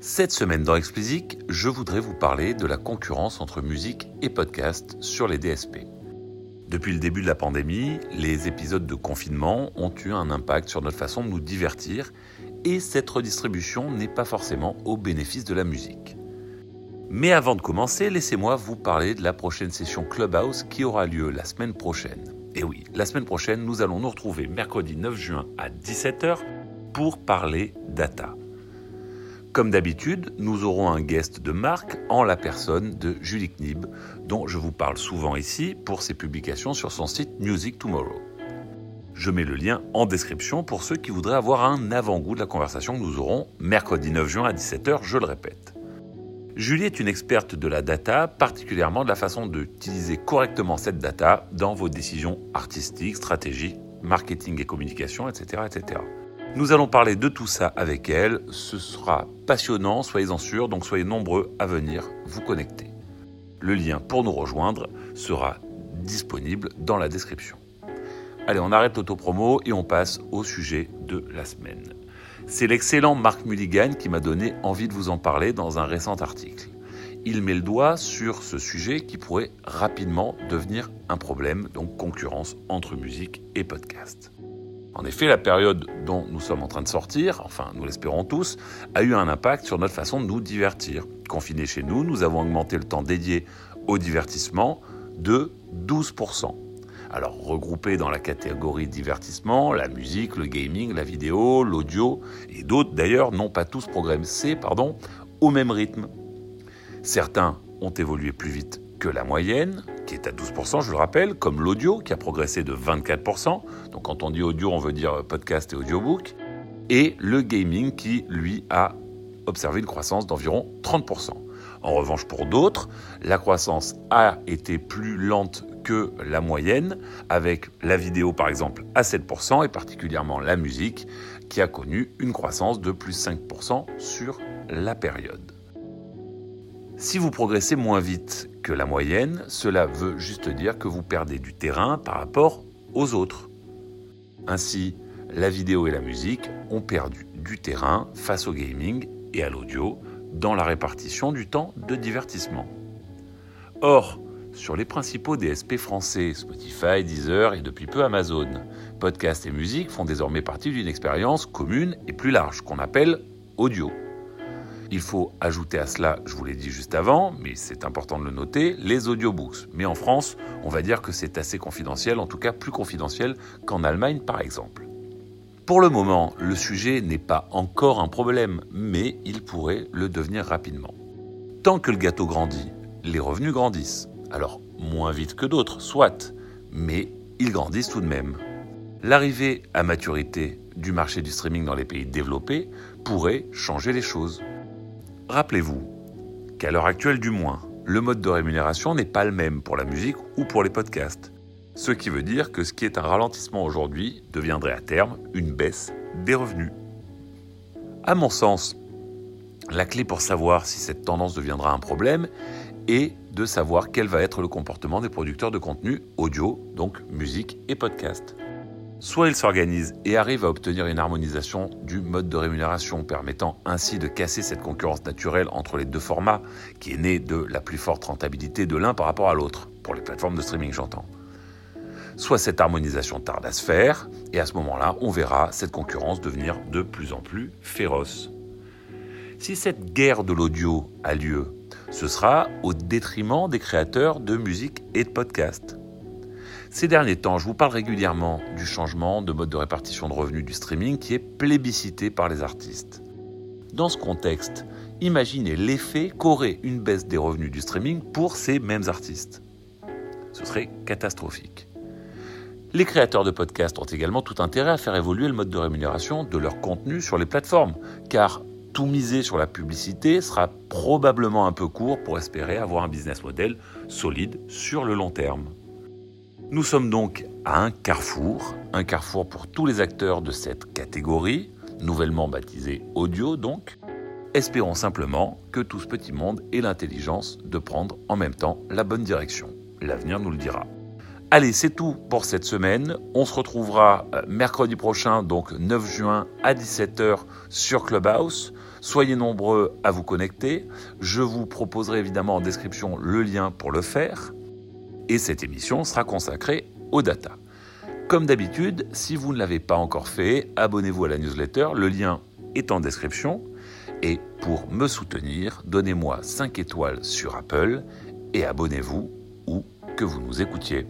Cette semaine dans Explicit, je voudrais vous parler de la concurrence entre musique et podcast sur les DSP. Depuis le début de la pandémie, les épisodes de confinement ont eu un impact sur notre façon de nous divertir et cette redistribution n'est pas forcément au bénéfice de la musique. Mais avant de commencer, laissez-moi vous parler de la prochaine session Clubhouse qui aura lieu la semaine prochaine. Et oui, la semaine prochaine, nous allons nous retrouver mercredi 9 juin à 17h pour parler data. Comme d'habitude, nous aurons un guest de marque en la personne de Julie Knib, dont je vous parle souvent ici pour ses publications sur son site Music Tomorrow. Je mets le lien en description pour ceux qui voudraient avoir un avant-goût de la conversation que nous aurons mercredi 9 juin à 17h, je le répète. Julie est une experte de la data, particulièrement de la façon d'utiliser correctement cette data dans vos décisions artistiques, stratégiques, marketing et communication, etc., etc. Nous allons parler de tout ça avec elle. Ce sera passionnant, soyez-en sûrs, donc soyez nombreux à venir vous connecter. Le lien pour nous rejoindre sera disponible dans la description. Allez, on arrête l'autopromo et on passe au sujet de la semaine. C'est l'excellent Marc Mulligan qui m'a donné envie de vous en parler dans un récent article. Il met le doigt sur ce sujet qui pourrait rapidement devenir un problème, donc concurrence entre musique et podcast. En effet, la période dont nous sommes en train de sortir, enfin nous l'espérons tous, a eu un impact sur notre façon de nous divertir. Confinés chez nous, nous avons augmenté le temps dédié au divertissement de 12%. Alors regroupés dans la catégorie divertissement, la musique, le gaming, la vidéo, l'audio et d'autres d'ailleurs n'ont pas tous progressé au même rythme. Certains ont évolué plus vite que la moyenne, qui est à 12%, je le rappelle, comme l'audio, qui a progressé de 24%. Donc quand on dit audio, on veut dire podcast et audiobook. Et le gaming, qui, lui, a observé une croissance d'environ 30%. En revanche, pour d'autres, la croissance a été plus lente que la moyenne, avec la vidéo par exemple à 7% et particulièrement la musique qui a connu une croissance de plus 5% sur la période. Si vous progressez moins vite que la moyenne, cela veut juste dire que vous perdez du terrain par rapport aux autres. Ainsi, la vidéo et la musique ont perdu du terrain face au gaming et à l'audio dans la répartition du temps de divertissement. Or, sur les principaux DSP français, Spotify, Deezer et depuis peu Amazon. Podcast et musique font désormais partie d'une expérience commune et plus large qu'on appelle audio. Il faut ajouter à cela, je vous l'ai dit juste avant, mais c'est important de le noter, les audiobooks. Mais en France, on va dire que c'est assez confidentiel, en tout cas plus confidentiel qu'en Allemagne par exemple. Pour le moment, le sujet n'est pas encore un problème, mais il pourrait le devenir rapidement. Tant que le gâteau grandit, les revenus grandissent. Alors, moins vite que d'autres, soit, mais ils grandissent tout de même. L'arrivée à maturité du marché du streaming dans les pays développés pourrait changer les choses. Rappelez-vous qu'à l'heure actuelle du moins, le mode de rémunération n'est pas le même pour la musique ou pour les podcasts. Ce qui veut dire que ce qui est un ralentissement aujourd'hui deviendrait à terme une baisse des revenus. À mon sens, la clé pour savoir si cette tendance deviendra un problème est de savoir quel va être le comportement des producteurs de contenu audio, donc musique et podcast. Soit ils s'organisent et arrivent à obtenir une harmonisation du mode de rémunération permettant ainsi de casser cette concurrence naturelle entre les deux formats qui est née de la plus forte rentabilité de l'un par rapport à l'autre, pour les plateformes de streaming j'entends. Soit cette harmonisation tarde à se faire et à ce moment-là on verra cette concurrence devenir de plus en plus féroce. Si cette guerre de l'audio a lieu ce sera au détriment des créateurs de musique et de podcasts. Ces derniers temps, je vous parle régulièrement du changement de mode de répartition de revenus du streaming qui est plébiscité par les artistes. Dans ce contexte, imaginez l'effet qu'aurait une baisse des revenus du streaming pour ces mêmes artistes. Ce serait catastrophique. Les créateurs de podcasts ont également tout intérêt à faire évoluer le mode de rémunération de leur contenu sur les plateformes, car tout miser sur la publicité sera probablement un peu court pour espérer avoir un business model solide sur le long terme. Nous sommes donc à un carrefour, un carrefour pour tous les acteurs de cette catégorie, nouvellement baptisée audio donc. Espérons simplement que tout ce petit monde ait l'intelligence de prendre en même temps la bonne direction. L'avenir nous le dira. Allez, c'est tout pour cette semaine. On se retrouvera euh, mercredi prochain, donc 9 juin à 17h sur Clubhouse. Soyez nombreux à vous connecter. Je vous proposerai évidemment en description le lien pour le faire. Et cette émission sera consacrée aux data. Comme d'habitude, si vous ne l'avez pas encore fait, abonnez-vous à la newsletter. Le lien est en description. Et pour me soutenir, donnez-moi 5 étoiles sur Apple et abonnez-vous où que vous nous écoutiez.